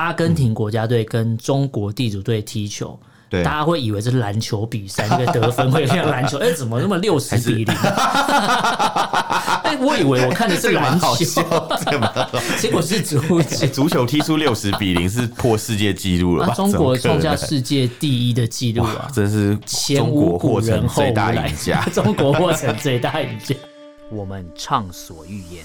阿根廷国家队跟中国地主队踢球。对，大家会以为这是篮球比赛，那个得分会像篮球。哎、欸，怎么那么六十比零？哎、欸，我以为我看的是篮球，这个、结果是足球。足球踢出六十比零是破世界纪录了吧？中国创下世界第一的纪录啊！真是前无古人后无来，中国获成最大赢家。我们畅所欲言，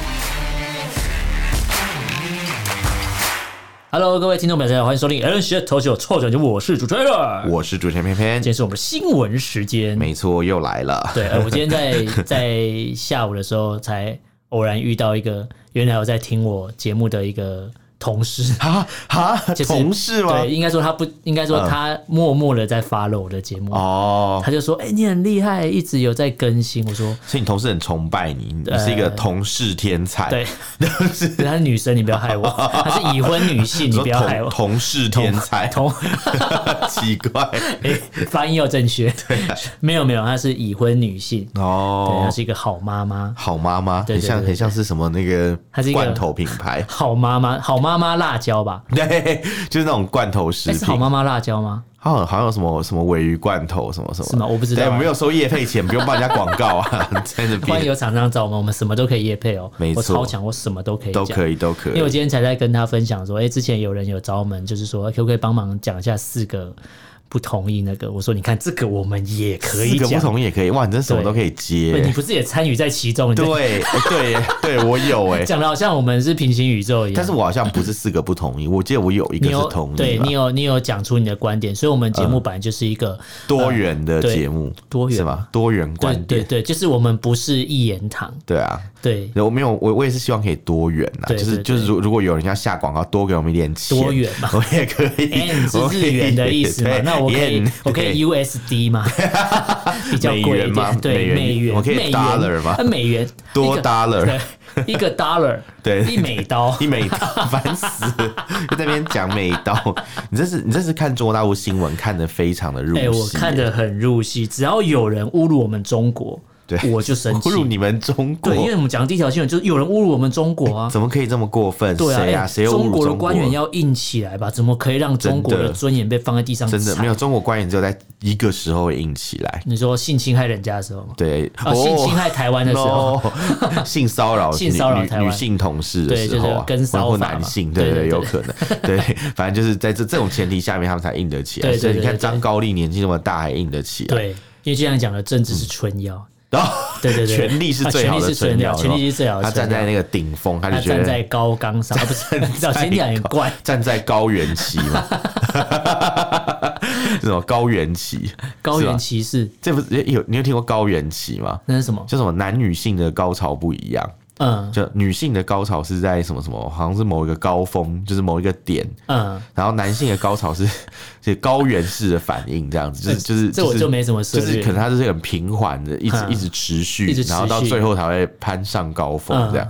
Hello，各位听众朋友，欢迎收听 Talk Show 臭嘴节目，我是主持人，我是主持人偏偏，今天是我们的新闻时间，没错，又来了。对，我今天在 在下午的时候才偶然遇到一个。原来我在听我节目的一个。同事啊啊，同事吗？对，应该说他不应该说他默默的在 follow 我的节目哦。他就说：“哎，你很厉害，一直有在更新。”我说：“所以你同事很崇拜你，你是一个同事天才。”对，是她是女生，你不要害我。她是已婚女性，你不要害我。同事天才，同 奇怪，哎，发音要正确。对，没有没有，她是已婚女性哦。对，她是一个好妈妈，好妈妈，很像很像是什么那个，她是一个罐头品牌，好妈妈，好妈。妈妈辣椒吧，对，就是那种罐头食品。是好妈妈辣椒吗？好像好像有什么什么尾鱼罐头什么什么？是吗？我不知道、啊。对，没有收业配钱，不用帮人家广告啊。在那边欢迎有厂商找我们，我们什么都可以夜配哦。没错，我超强，我什么都可以，都可以，都可以。因为我今天才在跟他分享说，哎、欸，之前有人有找我们，就是说可不可以帮忙讲一下四个。不同意那个，我说你看这个我们也可以讲，不同意也可以哇，你这什么都可以接，你不是也参与在其中？对 对对，我有哎，讲的好像我们是平行宇宙一样，但是我好像不是四个不同意，我记得我有一个是同意，对你有你有讲出你的观点，所以我们节目本来就是一个多元的节目，多元。是吗？多元观点，对对，就是我们不是一言堂，对啊，对，我没有我我也是希望可以多元呐，就是就是如如果有人要下广告，多给我们一点钱，多元嘛，我也可以，是日元的意思嘛，那我可以我可以。USD 嘛，比较贵一点。对，美元，我可以 dollar 吗？美元多 dollar，对，一个 dollar，对，一美刀，一美刀，烦死！就在那边讲美刀，你这是你这是看中国大陆新闻看得非常的入戏，我看得很入戏。只要有人侮辱我们中国。对，我就生气。侮辱你们中国，对，因为我们讲的第一条新闻就是有人侮辱我们中国啊！怎么可以这么过分？对啊，谁啊？谁侮辱中国？的官员要硬起来吧？怎么可以让中国的尊严被放在地上？真的没有，中国官员只有在一个时候硬起来。你说性侵害人家的时候吗？对，性侵害台湾的时候，性骚扰 性骚扰女性同事的时候，跟骚男性，对对，有可能。对，反正就是在这这种前提下面，他们才硬得起来。所以你看张高丽年纪那么大还硬得起来。对，因为就像讲的，政治是春药。然后，对对对，权力是最好的存料，权力是最好的。他站在那个顶峰，他就觉得站在高岗上，不是？早前讲很怪，站在高原期嘛，这种高原期，高原期是这不是有你有听过高原期吗？那是什么？叫什么男女性的高潮不一样。嗯，就女性的高潮是在什么什么，好像是某一个高峰，就是某一个点。嗯，然后男性的高潮是 是高原式的反应，这样子，就是就是这我就没什么，就是可能它是很平缓的，一直一直持续，然后到最后才会攀上高峰这样。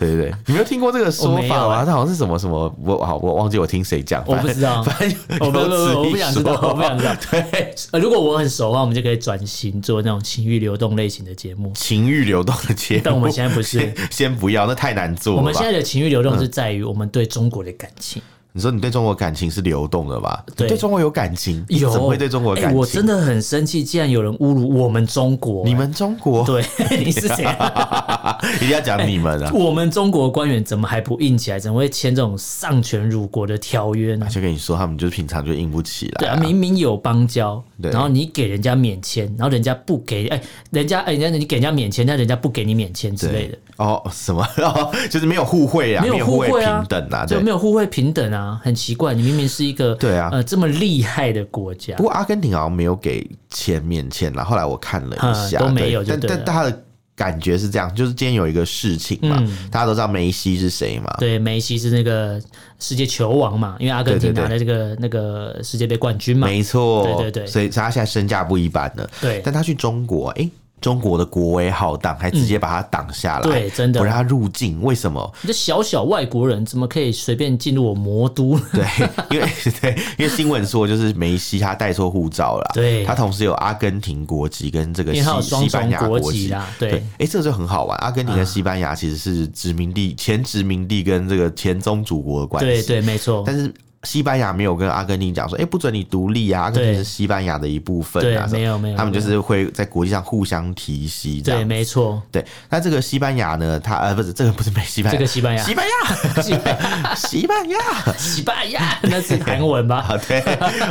对对对，你没有听过这个说法吗？它好像是什么什么，我好我忘记我听谁讲，我不知道，反正我不我不想知道，我不想知道。对，如果我很熟的话，我们就可以转型做那种情欲流动类型的节目。情欲流动的节目，但我们现在不是，先不要，那太难做了。我们现在的情欲流动是在于我们对中国的感情。你说你对中国感情是流动的吧？对，对中国有感情，有怎么会对中国感情？我真的很生气，竟然有人侮辱我们中国，你们中国？对，你是谁？一定要讲你们啊！我们中国官员怎么还不硬起来？怎么会签这种丧权辱国的条约呢？就跟你说，他们就是平常就硬不起来。对啊，明明有邦交，然后你给人家免签，然后人家不给，哎，人家哎，人家你给人家免签，但人家不给你免签之类的。哦，什么？就是没有互惠啊，没有互惠平等啊，就没有互惠平等啊，很奇怪。你明明是一个对啊，呃，这么厉害的国家。不过阿根廷好像没有给签免签啦。后来我看了一下，都没有，但但他的感觉是这样，就是今天有一个事情嘛，嗯、大家都知道梅西是谁嘛？对，梅西是那个世界球王嘛，因为阿根廷拿了这个那个世界杯冠军嘛，没错，对对对，所以他现在身价不一般了。对，但他去中国，哎、欸。中国的国威浩荡，还直接把他挡下来，嗯，对，真的不让他入境。为什么？你这小小外国人怎么可以随便进入我魔都？对，因为 对，因为新闻说就是梅西他带错护照了，对，他同时有阿根廷国籍跟这个西西班牙国籍啦，对，哎，这个就很好玩。阿根廷跟西班牙其实是殖民地，前殖民地跟这个前宗主国的关系，对对，没错。但是。西班牙没有跟阿根廷讲说，哎、欸，不准你独立啊！阿根廷是西班牙的一部分啊，没有没有，他们就是会在国际上互相提携。对，没错。对，那这个西班牙呢？他呃，不是这个不是美西班牙，这个西班牙，西班牙，西班牙，西班牙，西班牙，那是韩文吧？啊，对，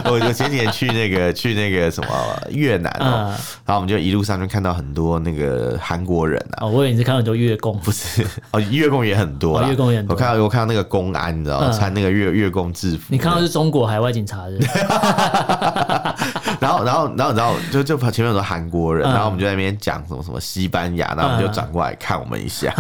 我我前几年去那个 去那个什么越南哦、喔，嗯、然后我们就一路上就看到很多那个韩国人啊。哦，我以为你是看到很多越共，不是哦，越共也很多，越共也很多。我看到我看到那个公安，你知道吗？穿那个越越共制服，你看到是中国。海外警察的，然后，然后，然后，然后就就前面有个韩国人，然后我们就在那边讲什么什么西班牙，然后我们就转过来看我们一下，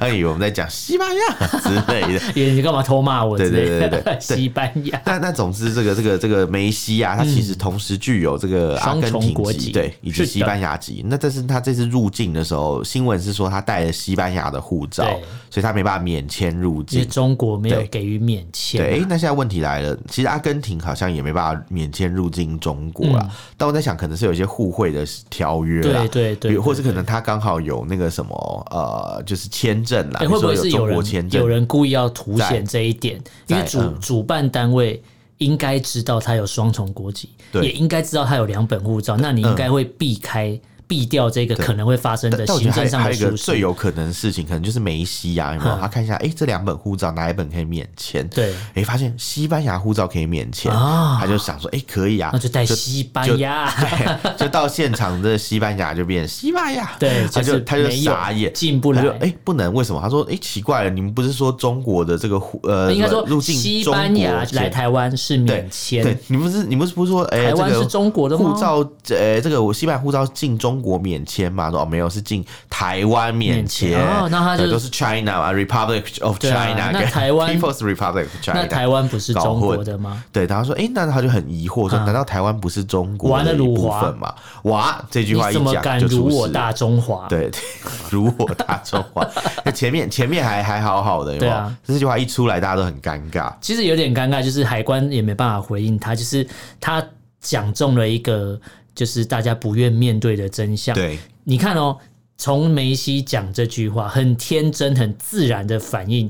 他以为我们在讲西班牙 之类的。你干嘛偷骂我？对对对对，西班牙。但但总之，这个这个这个梅西啊，他其实同时具有这个阿根廷籍，对，以及西班牙籍。那但是他这次入境的时候，新闻是说他带了西班牙的护照，所以他没办法免签入境。中国没有给予免签。对，那现在问题来了，其实阿根廷好像也没办法免签入境中国啊，嗯、但我在想，可能是有一些互惠的条约啦，对对对，或是可能他刚好有那个什么呃，就是签证啦，欸、会不会是有人有人故意要凸显这一点？因为主、嗯、主办单位应该知道他有双重国籍，也应该知道他有两本护照，那你应该会避开。避掉这个可能会发生的行政上的疏失。还有一个最有可能的事情，可能就是梅西啊，有没有？他看一下，哎，这两本护照哪一本可以免签？对，哎，发现西班牙护照可以免签，他就想说，哎，可以啊，那就带西班牙，对，就到现场的西班牙就变西班牙，对，他就他就傻眼，进不来，哎，不能，为什么？他说，哎，奇怪了，你们不是说中国的这个呃，应该说入境西班牙来台湾是免签，对，你们不是你们不是说，哎，台湾是中国的护照，呃，这个我西班牙护照进中国免签嘛。哦，没有，是进台湾免签哦，那他就都是 China 啊，Republic of China，那台湾 People's Republic of China，那台湾不是中国的吗？对，他说，哎，那他就很疑惑，说，难道台湾不是中国的一部分嘛？哇，这句话一讲就如我大中华，对，如我大中华。那 前面前面还还好好的，对啊，这句话一出来，大家都很尴尬。其实有点尴尬，就是海关也没办法回应他，就是他讲中了一个，就是大家不愿面对的真相。对。你看哦，从梅西讲这句话，很天真、很自然的反应。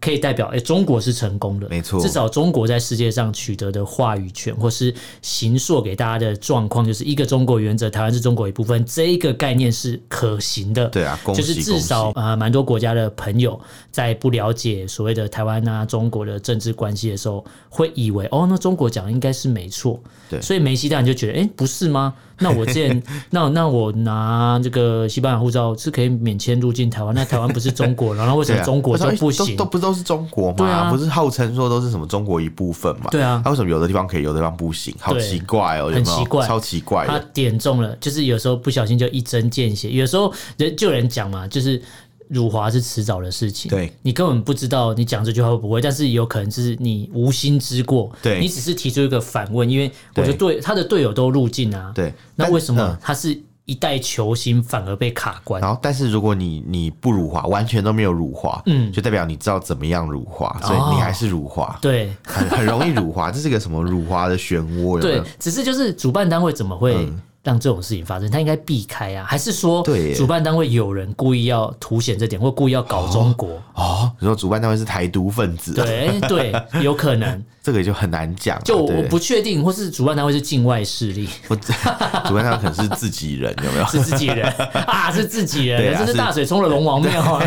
可以代表，哎、欸，中国是成功的，没错。至少中国在世界上取得的话语权，或是行塑给大家的状况，就是一个中国原则，台湾是中国一部分，这一个概念是可行的。对啊，就是至少啊，蛮、呃、多国家的朋友在不了解所谓的台湾啊、中国的政治关系的时候，会以为哦，那中国讲的应该是没错。对，所以梅西当然就觉得，哎、欸，不是吗？那我之前，那那我拿这个西班牙护照是可以免签入境台湾，那台湾不是中国，然后为什么中国就不行？都不都是中国吗？啊、不是号称说都是什么中国一部分嘛？对啊，他为什么有的地方可以，有的地方不行？好奇怪哦，有有？很奇怪，超奇怪。他点中了，就是有时候不小心就一针见血。有时候人就有人讲嘛，就是。辱华是迟早的事情，对，你根本不知道你讲这句话会不会，但是有可能是你无心之过，对，你只是提出一个反问，因为我觉得队他的队友都入境啊，对，那为什么他是一代球星反而被卡关？然后，但是如果你你不辱华，完全都没有辱华，嗯，就代表你知道怎么样辱华，所以你还是辱华，对，很很容易辱华，这是个什么辱华的漩涡？对，只是就是主办单位怎么会？让这种事情发生，他应该避开啊？还是说，主办单位有人故意要凸显这点，或故意要搞中国？哦，你说主办单位是台独分子？对对，有可能。这个就很难讲。就我不确定，或是主办单位是境外势力？主办单位可能是自己人，有没有？是自己人啊，是自己人，这是大水冲了龙王庙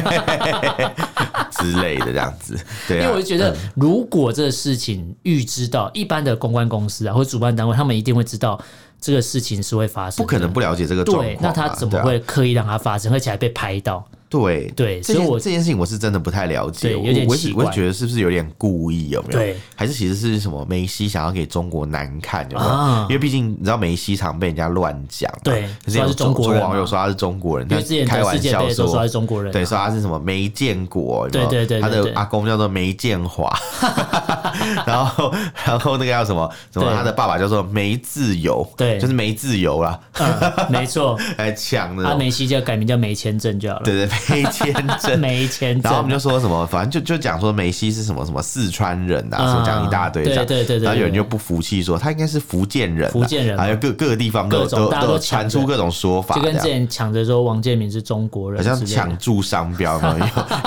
之类的这样子。对，因为我就觉得，如果这个事情预知到，一般的公关公司啊，或主办单位，他们一定会知道。这个事情是会发生，不可能不了解这个状况。对，那他怎么会刻意让它发生，而且还被拍到？对对，所以我这件事情我是真的不太了解，有点奇怪，我觉得是不是有点故意？有没有？对，还是其实是什么梅西想要给中国难看？有没有？因为毕竟你知道梅西常被人家乱讲，对，可是有中国网友说他是中国人，他开玩笑说他是中国人，对，说他是什么没见过，对对对，他的阿公叫做梅建华，然后然后那个叫什么什么，他的爸爸叫做梅自由，对，就是梅自由啦，没错，来抢的，他梅西就改名叫梅签证就好了，对对，梅签证，没签证，然后我们就说什么，反正就就讲说梅西是什么什么四川人啊，什么讲一大堆，对对对，然后有人就不服气说他应该是福建人，福建人，还有各各个地方都都都传出各种说法，就跟之前抢着说王建民是中国人，好像抢注商标嘛，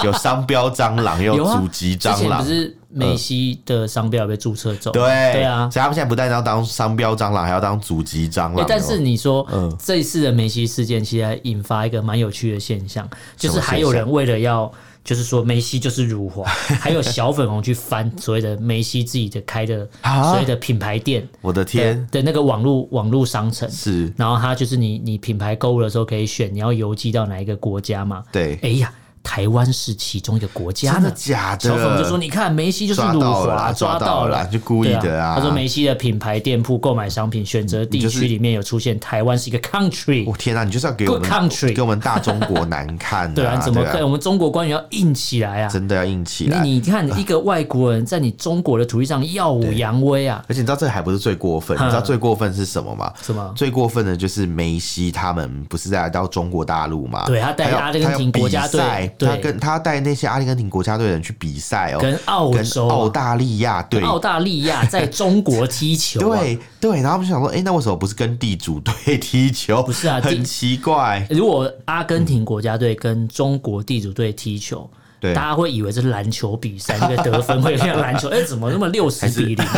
有有商标蟑螂，有祖籍蟑螂，不是梅西的商标被注册走，对对啊，所以他们现在不但要当商标蟑螂，还要当祖籍蟑螂。但是你说这一次的梅西事件，其实还引发一个蛮有趣的现象，就是还有人为了要。就是说梅西就是辱华，还有小粉红去翻所谓的梅西自己的开的所谓的品牌店，我的天的那个网络网络商城是，然后他就是你你品牌购物的时候可以选你要邮寄到哪一个国家嘛？对，哎呀。台湾是其中一个国家，真的假的？小峰就说：“你看梅西就是辱华，抓到了，就故意的啊。”他说：“梅西的品牌店铺购买商品选择地区里面有出现台湾是一个 country。”我天哪，你就是要给我们 country 给我们大中国难看，对啊？怎么可以？我们中国官员要硬起来啊！真的要硬起来！你看一个外国人在你中国的土地上耀武扬威啊！而且你知道这还不是最过分，你知道最过分是什么吗？什么？最过分的就是梅西他们不是在到中国大陆吗？对他带阿根廷国家队，他跟他带。那些阿根廷国家队的人去比赛哦，跟澳洲、澳大利亚队、澳大利亚在中国踢球，对对，然后我们想说，哎，那为什么不是跟地主队踢球？不是啊，很奇怪。如果阿根廷国家队跟中国地主队踢球，大家会以为这是篮球比赛，那个得分会像篮球，哎，怎么那么六十比零？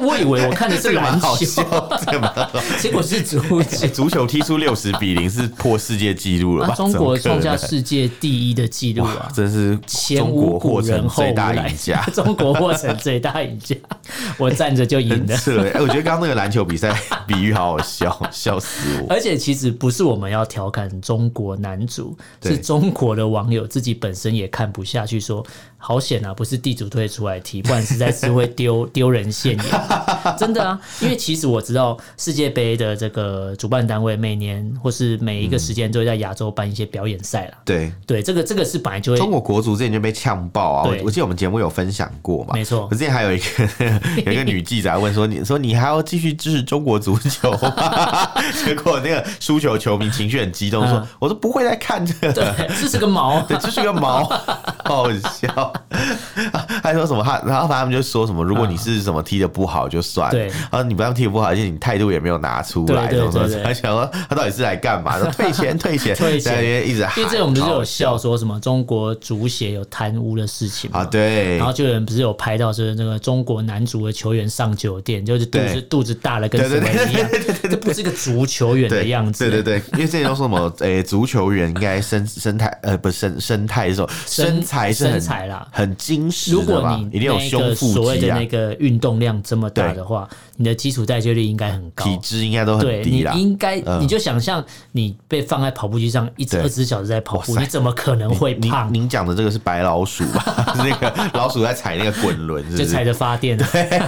我以为我看的是篮球，结果是足球。足球踢出六十比零是破世界纪录了吧？中国创下世界第一的纪录啊！真是前无古人后大赢家，中国获成最大赢家。我站着就赢了。哎，我觉得刚刚那个篮球比赛比喻好好笑，笑死我。而且其实不是我们要调侃中国男足，是中国的网朋友自己本身也看不下去，说。好险啊！不是地主队出来踢，不然实在是会丢 丢人现眼。真的啊，因为其实我知道世界杯的这个主办单位每年或是每一个时间都会在亚洲办一些表演赛啦。对对，这个这个是本来就会。中国国足之前就被呛爆啊！我记得我们节目有分享过嘛。没错。可是之前还有一个 有一个女记者问说：“你说你还要继续支持中国足球吗？” 结果那个输球球迷情绪很激动，说：“我说不会再看这个，这是个毛，对，这是个毛，好笑。” 还说什么？他然后他们就说什么？如果你是什么踢的不好就算了，对，然后你不要踢的不好，而且你态度也没有拿出来，什么什么？还想说他到底是来干嘛？说 退钱，退钱，退钱，一直喊。因为这我们不是有笑说什么中国足协有贪污的事情啊？对。然后就有人不是有拍到是那个中国男足的球员上酒店，就是肚子肚子大了跟什么一样？这不是个足球员的样子。对对对，因为之前都说什么？诶，足球员应该身身态呃不身身态的时候身材是很很精实。如果你一定有胸腹肌，所谓的那个运动量这么大的话，你的基础代谢率应该很高，体脂应该都很低啦。你应该，你就想象你被放在跑步机上一直二十四小时在跑步，你怎么可能会胖？您讲的这个是白老鼠吧？那个老鼠在踩那个滚轮，就踩着发电，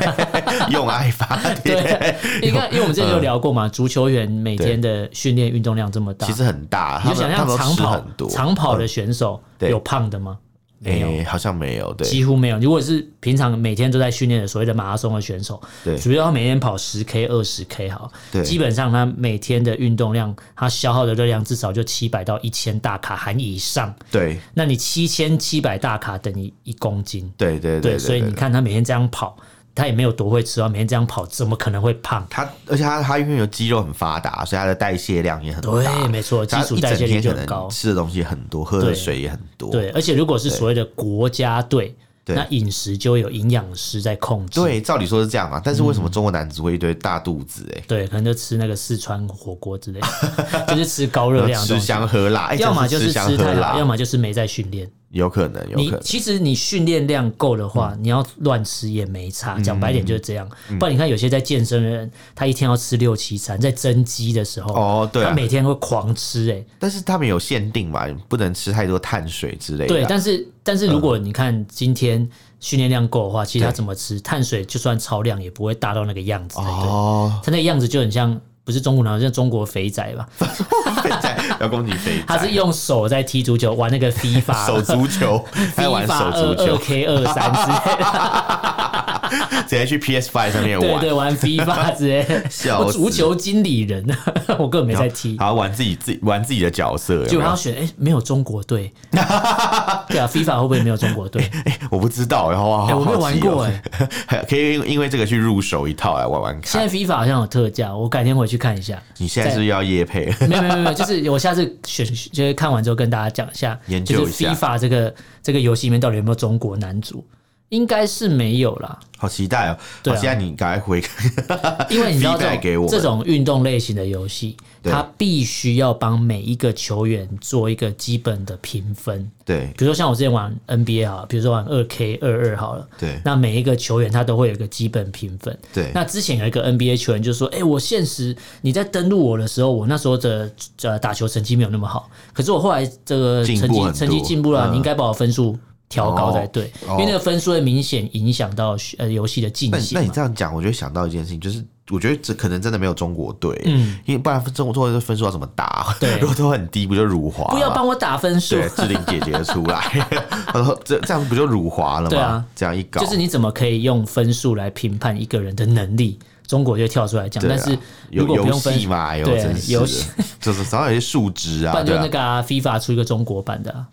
用爱发电。对，你看，因为我们之前有聊过嘛，足球员每天的训练运动量这么大，其实很大。你就想象长跑，长跑的选手有胖的吗？没有、欸，好像没有，对，几乎没有。如果是平常每天都在训练的所谓的马拉松的选手，对，主要他每天跑十 K、二十 K，好，对，基本上他每天的运动量，他消耗的热量至少就七百到一千大卡含以上，对。那你七千七百大卡等于一公斤，对对对，对，对，所以你看他每天这样跑。他也没有多会吃啊，每天这样跑，怎么可能会胖？他而且他他因为有肌肉很发达，所以他的代谢量也很大。对，没错，基础代谢率就很高，吃的东西很多，喝的水也很多。对，而且如果是所谓的国家队，那饮食就有营养师在控制。对，照理说是这样嘛，但是为什么中国男子会一堆大肚子？哎，对，可能就吃那个四川火锅之类的，就是吃高热量，吃香喝辣，要么就是吃太辣，要么就是没在训练。有可能，有可能。其实你训练量够的话，你要乱吃也没差。讲白点就是这样。不然你看有些在健身的人，他一天要吃六七餐，在增肌的时候，哦，对，他每天会狂吃，哎，但是他们有限定嘛，不能吃太多碳水之类的。对，但是但是如果你看今天训练量够的话，其实他怎么吃碳水，就算超量也不会大到那个样子。哦，他那个样子就很像。不是中国人，像中国肥仔吧？肥仔 要攻击肥仔，他是用手在踢足球，玩那个 FIFA 手足球，还玩手足球。二 K 二三之类的，直接去 PS Five 上面玩，对对，玩 FIFA 之类的。我足球经理人，我根本没在踢，好玩自己自己玩自己的角色，就要选哎，没有中国队，对啊，FIFA 会不会没有中国队？哎，我不知道，然后我没有玩过哎，可以因为这个去入手一套来玩玩看。现在 FIFA 好像有特价，我改天回去。看一下，你现在是要夜配？没有没有没有，就是我下次选，就是看完之后跟大家讲一下，研究一下 FIFA 这个这个游戏里面到底有没有中国男主。应该是没有啦，好期待哦！对，现在你赶快回，因为你知道 这种这种运动类型的游戏，它必须要帮每一个球员做一个基本的评分。对，比如说像我之前玩 NBA 啊，比如说玩二 K 二二好了，对，那每一个球员他都会有一个基本评分。对，那之前有一个 NBA 球员就说：“哎，我现实你在登录我的时候，我那时候的呃打球成绩没有那么好，可是我后来这个成绩成绩进步了，你应该把我分数。”调高才对，因为那个分数会明显影响到呃游戏的进行。那你这样讲，我就想到一件事情，就是我觉得这可能真的没有中国队，嗯，因为不然中国队的分数要怎么打？对，如果都很低，不就辱华？不要帮我打分数，对，志玲姐姐出来，他说这这样不就辱华了吗？对啊，这样一搞，就是你怎么可以用分数来评判一个人的能力？中国就跳出来讲，但是如果不用分嘛，对，游戏就是少有一些数值啊，不然就那个 FIFA 出一个中国版的。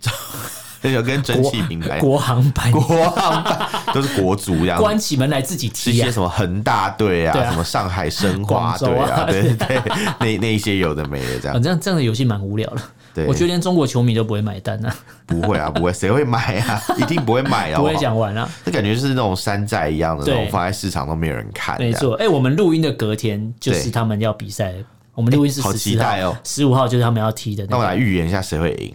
有跟蒸汽品牌国航版、国航版都是国足这样，关起门来自己踢，一些什么恒大队啊，什么上海申花队啊，对对，那那一些有的没的这样。反正这样的游戏蛮无聊的，对，我觉得连中国球迷都不会买单啊。不会啊，不会，谁会买啊？一定不会买啊！不会讲完啊，这感觉就是那种山寨一样的那种，放在市场都没有人看。没错，哎，我们录音的隔天就是他们要比赛，我们录音是好期待哦，十五号就是他们要踢的。那我来预言一下谁会赢？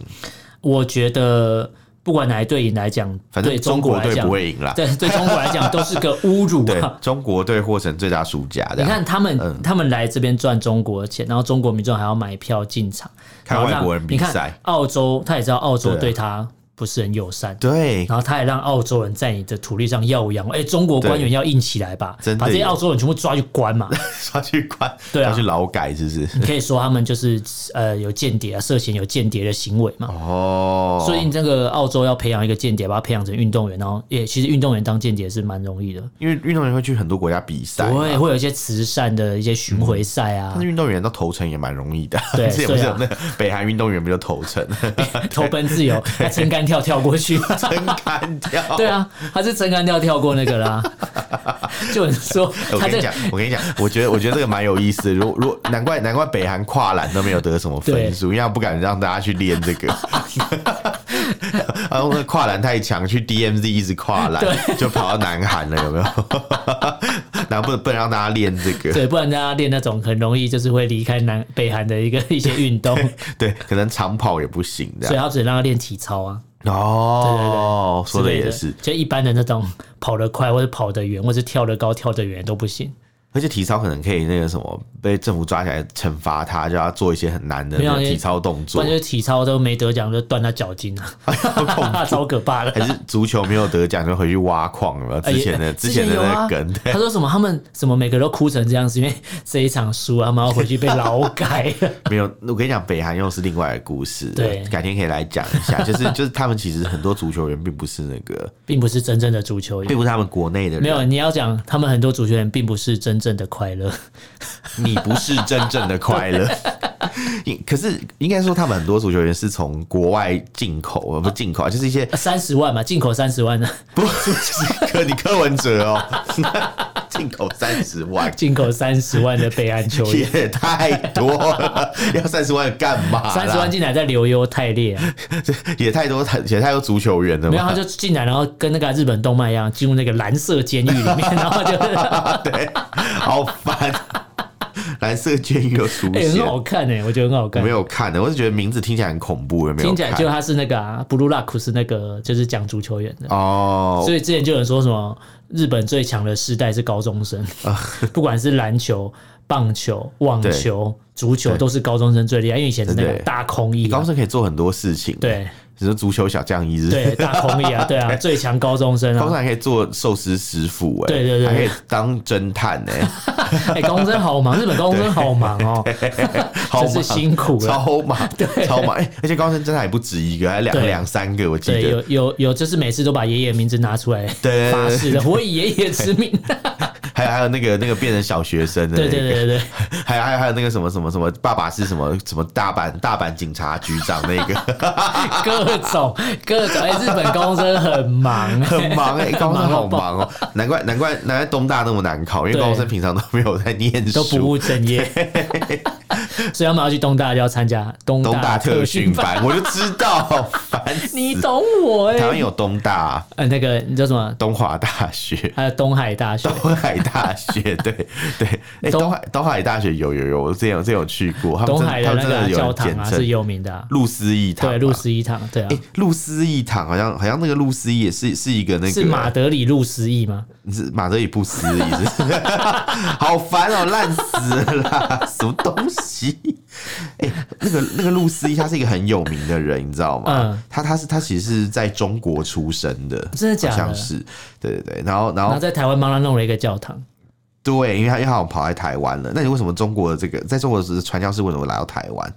我觉得。不管哪一队赢来讲，反正中国队不会赢啦。对，对中国来讲都是个侮辱啊！中国队获成最大输家。你看他们，嗯、他们来这边赚中国的钱，然后中国民众还要买票进场看外国人比赛。澳洲他也知道澳洲对他。不是很友善，对，然后他也让澳洲人在你的土地上耀扬，哎，中国官员要硬起来吧，把这些澳洲人全部抓去关嘛，抓去关，对啊，去劳改是不是？你可以说他们就是呃有间谍啊，涉嫌有间谍的行为嘛。哦，所以你这个澳洲要培养一个间谍，把他培养成运动员，然后也其实运动员当间谍是蛮容易的，因为运动员会去很多国家比赛，会会有一些慈善的一些巡回赛啊。但是运动员到头城也蛮容易的，对，之前不是有那北韩运动员不就投诚，投奔自由，那撑杆跳跳过去。撑杆跳，对啊，他是撑杆跳跳过那个啦。就很说，我跟你讲，我跟你讲，我觉得我觉得这个蛮有意思的。如如难怪难怪北韩跨栏都没有得什么分数，因为他不敢让大家去练这个。然后那跨栏太强，去 DMZ 一直跨栏，就跑到南韩了，有没有？然后不能不能让大家练这个，对，不然大家练那种很容易就是会离开南北韩的一个一些运动，对，可能长跑也不行的，所以他只能让他练体操啊。哦，对对对，说的也是，就一般的那种跑得快或者跑得远或者跳得高跳得远都不行。而且体操可能可以那个什么被政府抓起来惩罚他，就要做一些很难的体操动作。关键体操都没得奖就断他脚筋啊，超可怕的。还是足球没有得奖就回去挖矿了？之前的之前的那个梗，他说什么？他们什么每个都哭成这样，是因为 这一场输，他们要回去被劳改。没有，我跟你讲，北韩又是另外的故事。对，改天可以来讲一下。就是就是他们其实很多足球员并不是那个，并不是真正的足球员，并不是他们国内的人。没有，你要讲他们很多足球员并不是真。真正的快乐，你不是真正的快乐。可是应该说，他们很多足球员是从国外进口，不进口啊，就是一些三十万嘛，进口三十万的，不 是柯你柯文哲哦，进口三十万，进口三十万的北岸球员 也太多了，要三十万干嘛？三十万进来再留优太烈，也太多太，也太多足球员了。没有，他就进来，然后跟那个日本动漫一样，进入那个蓝色监狱里面，然后就对。好烦，蓝色监狱又出现，很好看哎，我觉得很好看。没有看的，我是觉得名字听起来很恐怖，有没有？听起来就他是那个啊，Blue Lock 是那个就是讲足球员的哦。所以之前就有人说什么日本最强的世代是高中生，不管是篮球、棒球、网球、足球，都是高中生最厉害，因为以前是那个大空翼，高中生可以做很多事情。对。只是足球小将一日，对大空翼啊，对啊，最强高中生啊，高中还可以做寿司师傅哎，对对对，还可以当侦探哎，哎，高中生好忙，日本高中生好忙哦，真是辛苦了，超忙，对，超忙。哎，而且高中生真的还不止一个，还两两三个，我记得。有有有，就是每次都把爷爷名字拿出来发誓的，我以爷爷之名。还有还有那个那个变成小学生的那个，对对对对，还有还有还有那个什么什么什么，爸爸是什么什么大阪大阪警察局长那个，各种各种哎，日本高中生很忙。很忙哎，高中生好忙哦，难怪难怪难怪东大那么难考，因为高中生平常都没有在念书，都不务正业，所以他们要去东大就要参加东大特训班，我就知道，烦你懂我哎，台湾有东大，呃那个你叫什么？东华大学，还有东海大学，东海大。大学对对，哎，东海东海大学有有有，我之前有之前有去过，东海的那个教堂啊是有名的，露思义堂，对，露思义堂，对啊，露思义堂好像好像那个露思义也是是一个那个是马德里露思义吗？是马德里不思议，好烦哦，烂死了啦，什么东西？哎，那个那个露思义他是一个很有名的人，你知道吗？嗯，他他是他其实是在中国出生的，真的假的？好像是，对对对，然后然后在台湾帮他弄了一个教堂。对，因为他因为他好像跑来台湾了。那你为什么中国的这个在中国的传教士为什么来到台湾？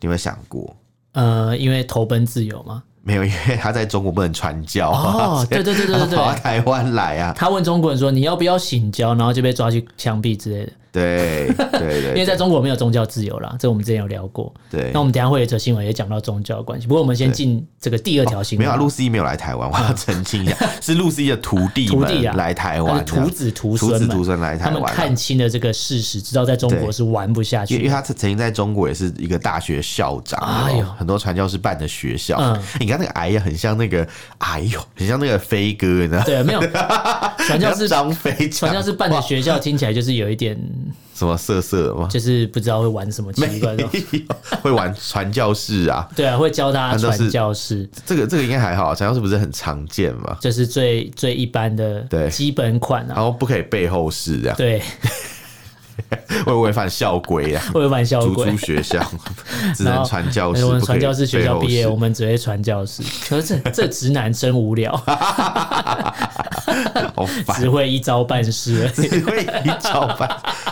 你有没有想过？呃，因为投奔自由吗？没有，因为他在中国不能传教。哦，对对对对对对，跑到台湾来啊！他问中国人说：“你要不要醒教？”然后就被抓去枪毙之类的。对对对，因为在中国没有宗教自由啦，这我们之前有聊过。对，那我们等下会有一则新闻也讲到宗教的关系。不过我们先进这个第二条新闻。没有，啊露思义没有来台湾，我要澄清一下，是露思义的徒弟徒弟啊来台湾，徒子徒孙徒子徒孙来台湾，他们看清了这个事实，知道在中国是玩不下去。因为他曾经在中国也是一个大学校长，哎呦，很多传教士办的学校。嗯你看那个哎呀，很像那个哎呦，很像那个飞哥，你知道？对，没有 传教士张飞，传教士办的学校听起来就是有一点。什么色色吗？就是不知道会玩什么奇怪的，会玩传教士啊？对啊，会教他传教士。这个这个应该还好，传教士不是很常见嘛？这是最最一般的对基本款啊。然后不可以背后事这样。对，会违反校规啊，会违反校规。逐出学校，只能传教士。我们传教士学校毕业，我们只会传教士。可是这 这直男真无聊。只会一招半式，只会一招半，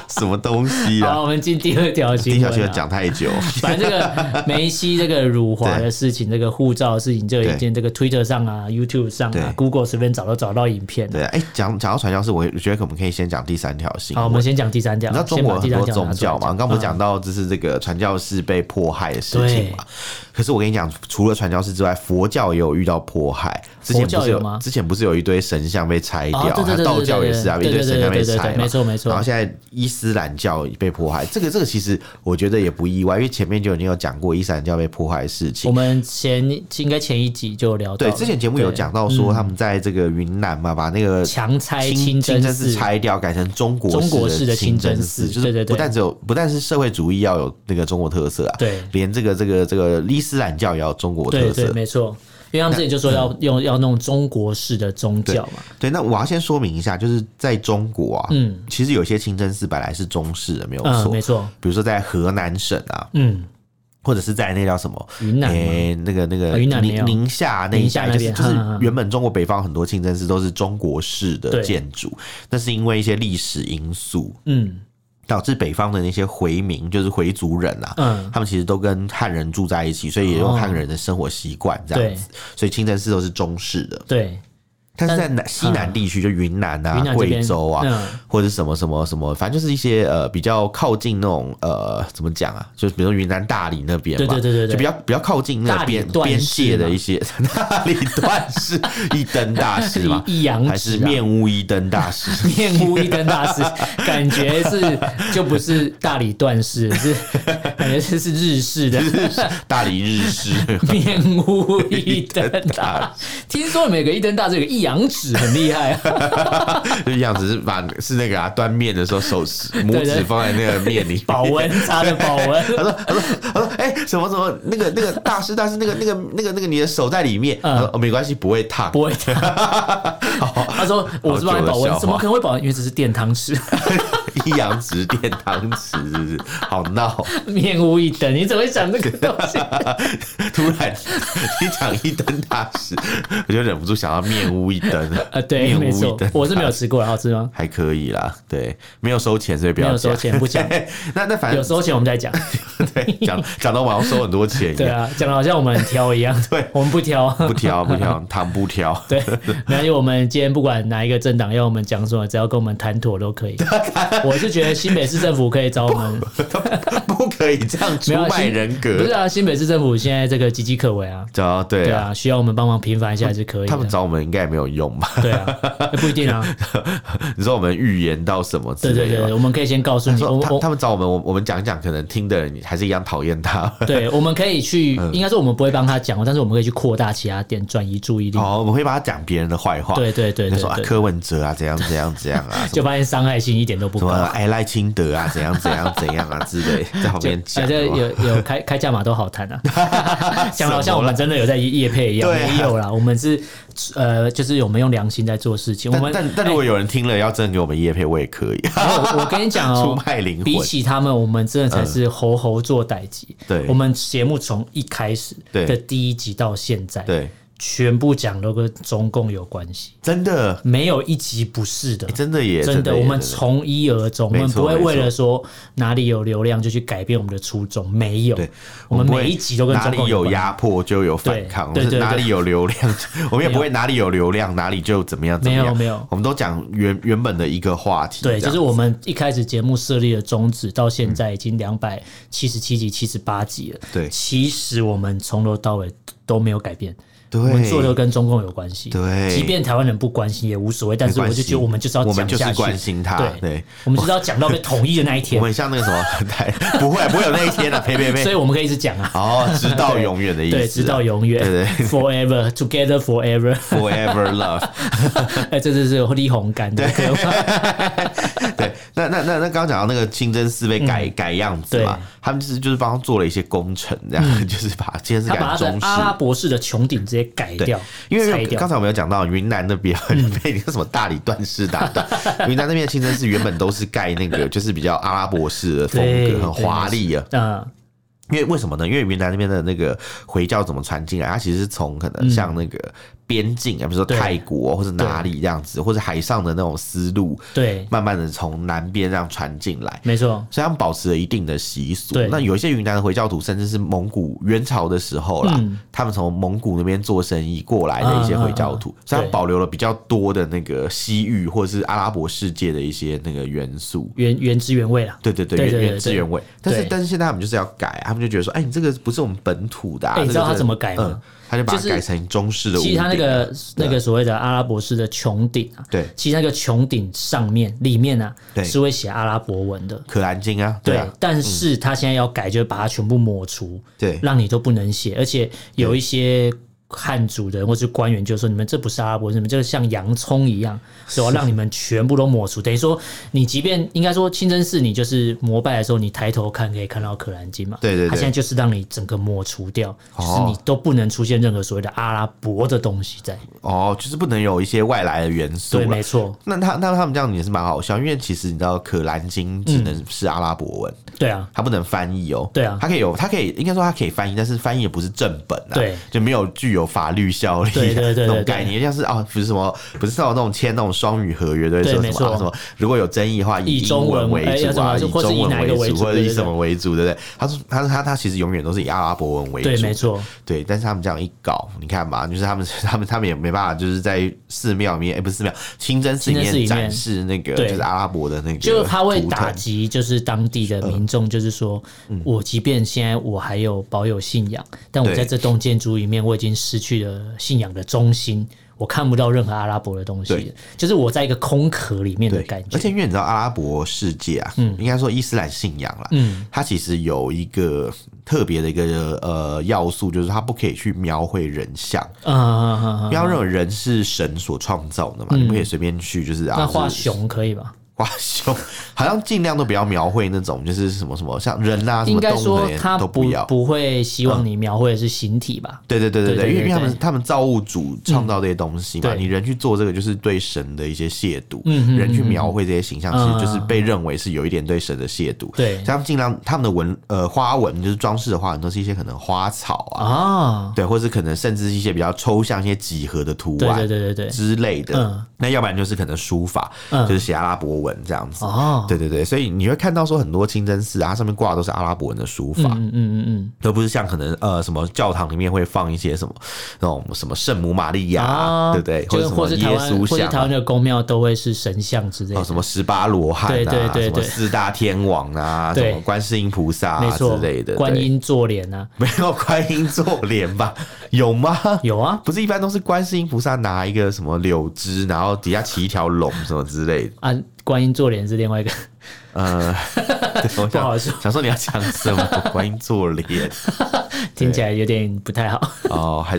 什么东西啊？好，我们进第二条新闻。第一条新闻讲太久，反正这个梅西这个辱华的事情，这个护照的事情，就已经这个 Twitter 上啊、YouTube 上啊、Google 随便找都找到影片。对，哎，讲讲到传教士，我觉得我们可以先讲第三条新闻。好，我们先讲第三条。你知道中国很多宗教嘛？刚刚不是讲到就是这个传教士被迫害的事情嘛？可是我跟你讲，除了传教士之外，佛教也有遇到迫害。之前不是有吗？之前不是有一堆神像被拆掉？道教也是啊，一堆神像被拆嘛。没错没错。然后现在伊斯兰教被迫害，这个这个其实我觉得也不意外，因为前面就已经有讲过伊斯兰教被迫害的事情。我们前应该前一集就聊到，对，之前节目有讲到说他们在这个云南嘛，把那个强拆清真寺拆掉，改成中国中国式的清真寺，就是不但只有不但是社会主义要有那个中国特色啊，对，连这个这个这个伊斯兰教也要中国特色，没错。因为他们自己就说要用要弄中国式的宗教嘛。对，那我要先说明一下，就是在中国啊，嗯，其实有些清真寺本来是中式的，没有错，没错。比如说在河南省啊，嗯，或者是在那叫什么云南，诶，那个那个宁宁夏那一带，就是就是原本中国北方很多清真寺都是中国式的建筑，那是因为一些历史因素，嗯。导致北方的那些回民，就是回族人啊，嗯，他们其实都跟汉人住在一起，所以也用汉人的生活习惯这样子，所以清真寺都是中式的，对。但是在南西南地区，就云南啊、贵州啊，或者什么什么什么，反正就是一些呃比较靠近那种呃怎么讲啊，就是比如说云南大理那边嘛，对对对对，就比较比较靠近那边边界的一些。大理段氏一灯大师嘛，一阳还是面屋一灯大师？面屋一灯大师，感觉是就不是大理段氏，是感觉这是日式的，大理日式面屋一灯大。听说每个一灯大这个一阳指很厉害啊，就一阳指是把是那个啊端面的时候手指拇指放在那个面里，保温擦的保温。他说他说他说哎什么什么那个那个大师大师那个那个那个那个你的手在里面，他说哦没关系不会烫不会烫。他说我是帮你保温，怎么可能会保温？因为这是电汤匙。一阳指电汤匙，是不是？好闹！面屋一灯，你怎么会讲这个东西？突然你讲一灯大师，我就忍不住想要面屋一灯。啊，对，面无一灯，我是没有吃过，好吃吗？还可以啦，对，没有收钱，所以不要收钱不讲。那那反正有收钱我们再讲。对，讲讲到我要收很多钱。对啊，讲的好像我们很挑一样。对，我们不挑，不挑，不挑，糖不挑。对，没关系，我们今天不管哪一个政党要我们讲什么，只要跟我们谈妥都可以。我是觉得新北市政府可以找我们，不可以这样出卖人格。不是啊，新北市政府现在这个岌岌可危啊。找对对啊，需要我们帮忙平反一下还是可以。他们找我们应该也没有用吧？对啊，不一定啊。你说我们预言到什么？对对对，我们可以先告诉你，他他们找我们，我我们讲一讲，可能听的人还是一样讨厌他。对，我们可以去，应该说我们不会帮他讲，但是我们可以去扩大其他点，转移注意力。哦，我们会帮他讲别人的坏话。对对对，说啊柯文哲啊，怎样怎样怎样啊，就发现伤害性一点都不高。哎赖清德啊，怎样怎样怎样啊之类，在旁边讲。有有开开价码都好谈啊，讲的好像我们真的有在业配一样，没有啦，我们是呃，就是我们用良心在做事情。我们但但如果有人听了要真的给我们业配，我也可以。我跟你讲哦，出卖灵魂，比起他们，我们真的才是猴猴做代志。对，我们节目从一开始的第一集到现在，对。全部讲都跟中共有关系，真的没有一集不是的，真的也真的。我们从一而终，我们不会为了说哪里有流量就去改变我们的初衷，没有。我们每一集都跟中共有压迫就有反抗，对对，哪里有流量，我们也不会哪里有流量哪里就怎么样，没有没有，我们都讲原原本的一个话题。对，就是我们一开始节目设立的宗旨，到现在已经两百七十七集、七十八集了。对，其实我们从头到尾都没有改变。对，我们做的跟中共有关系。对，即便台湾人不关心也无所谓，但是我就觉得我们就是要讲下去。我们就是关心他。对，我们就是要讲到被统一的那一天。我们像那个什么 台，不会不会有那一天的，呸呸呸！所以我们可以一直讲啊。哦，直到永远的意思。对，直到永远。对对，Forever together, forever, forever love。哎，这这是立红干的歌？对，那那那那刚刚讲到那个清真寺被改改样子嘛，他们就是就是帮他做了一些工程，这样就是把清真寺改成中式，阿拉伯式的穹顶直接改掉。因为刚才我们有讲到云南那边 被那个什么大理段氏打断，云南那边的清真寺原本都是盖那个就是比较阿拉伯式的风格，很华丽啊。嗯，因为为什么呢？因为云南那边的那个回教怎么传进来？它其实是从可能像那个。边境啊，比如说泰国或者哪里这样子，或者海上的那种丝路，对，慢慢的从南边这样传进来，没错。所以他们保持了一定的习俗。那有一些云南的回教徒，甚至是蒙古元朝的时候啦，他们从蒙古那边做生意过来的一些回教徒，所以他保留了比较多的那个西域或者是阿拉伯世界的一些那个元素，原原汁原味啦。对对对，原原汁原味。但是但是现在他们就是要改，他们就觉得说，哎，你这个不是我们本土的。你知道他怎么改吗？他就把它改成中式的。其实他那个那个所谓的阿拉伯式的穹顶啊，对，其实那个穹顶上面里面啊，是会写阿拉伯文的《可兰经》啊，对。但是他现在要改，就是把它全部抹除，对，让你都不能写，而且有一些。汉族人或是官员就说：“你们这不是阿拉伯，你们这像洋葱一样，是要让你们全部都抹除。等于说，你即便应该说清真寺，你就是膜拜的时候，你抬头看可以看到可兰经嘛？对对，他现在就是让你整个抹除掉，就是你都不能出现任何所谓的阿拉伯的东西在。哦，就是不能有一些外来的元素。对，没错。那他那他们这样也是蛮好笑，因为其实你知道可兰经只能是阿拉伯文，对啊，它不能翻译哦。对啊，它可以有，它可以应该说它可以翻译，但是翻译也不是正本啊，对，就没有具有。有法律效力，对对对，那种概念，像是啊，不是什么，不是像那种签那种双语合约，对，说什么什么，如果有争议的话，以中文为主啊，以中文为主，或者以什么为主，对不对？他说，他说他他其实永远都是以阿拉伯文为主，对，没错，对。但是他们这样一搞，你看嘛，就是他们他们他们也没办法，就是在寺庙里面，哎，不是寺庙，清真寺里面展示那个就是阿拉伯的那个，就他会打击，就是当地的民众，就是说我即便现在我还有保有信仰，但我在这栋建筑里面，我已经。失去了信仰的中心，我看不到任何阿拉伯的东西，就是我在一个空壳里面的感觉。而且因为你知道阿拉伯世界啊，嗯，应该说伊斯兰信仰啦，嗯，它其实有一个特别的一个呃要素，就是它不可以去描绘人像，啊啊啊，不要认为人是神所创造的嘛，你不可以随便去就是啊，那画熊可以吗？画熊 好像尽量都不要描绘那种，就是什么什么像人啊，什么动物他都不要，不会希望你描绘的是形体吧？对对对对对，因为他们他们造物主创造这些东西嘛，你人去做这个就是对神的一些亵渎。人去描绘这些形象，其实就是被认为是有一点对神的亵渎。对，像尽量他们的纹呃花纹就是装饰的话，都是一些可能花草啊，对，或是可能甚至一些比较抽象一些几何的图案，对对对对之类的。那要不然就是可能书法，就是写阿拉伯文。这样子。哦，对对对，所以你会看到说很多清真寺啊，上面挂的都是阿拉伯文的书法，嗯嗯嗯，都不是像可能呃什么教堂里面会放一些什么那种什么圣母玛利亚，对不对？或者什么耶稣像，台湾的宫庙都会是神像之类的，什么十八罗汉啊，对对对，什么四大天王啊，什么观世音菩萨啊之类的，观音坐莲啊，没有观音坐莲吧？有吗？有啊，不是一般都是观世音菩萨拿一个什么柳枝，然后底下骑一条龙什么之类的。啊。观音坐莲是另外一个，呃，不好说。想说你要讲什么？观音坐莲 听起来有点不太好。哦，还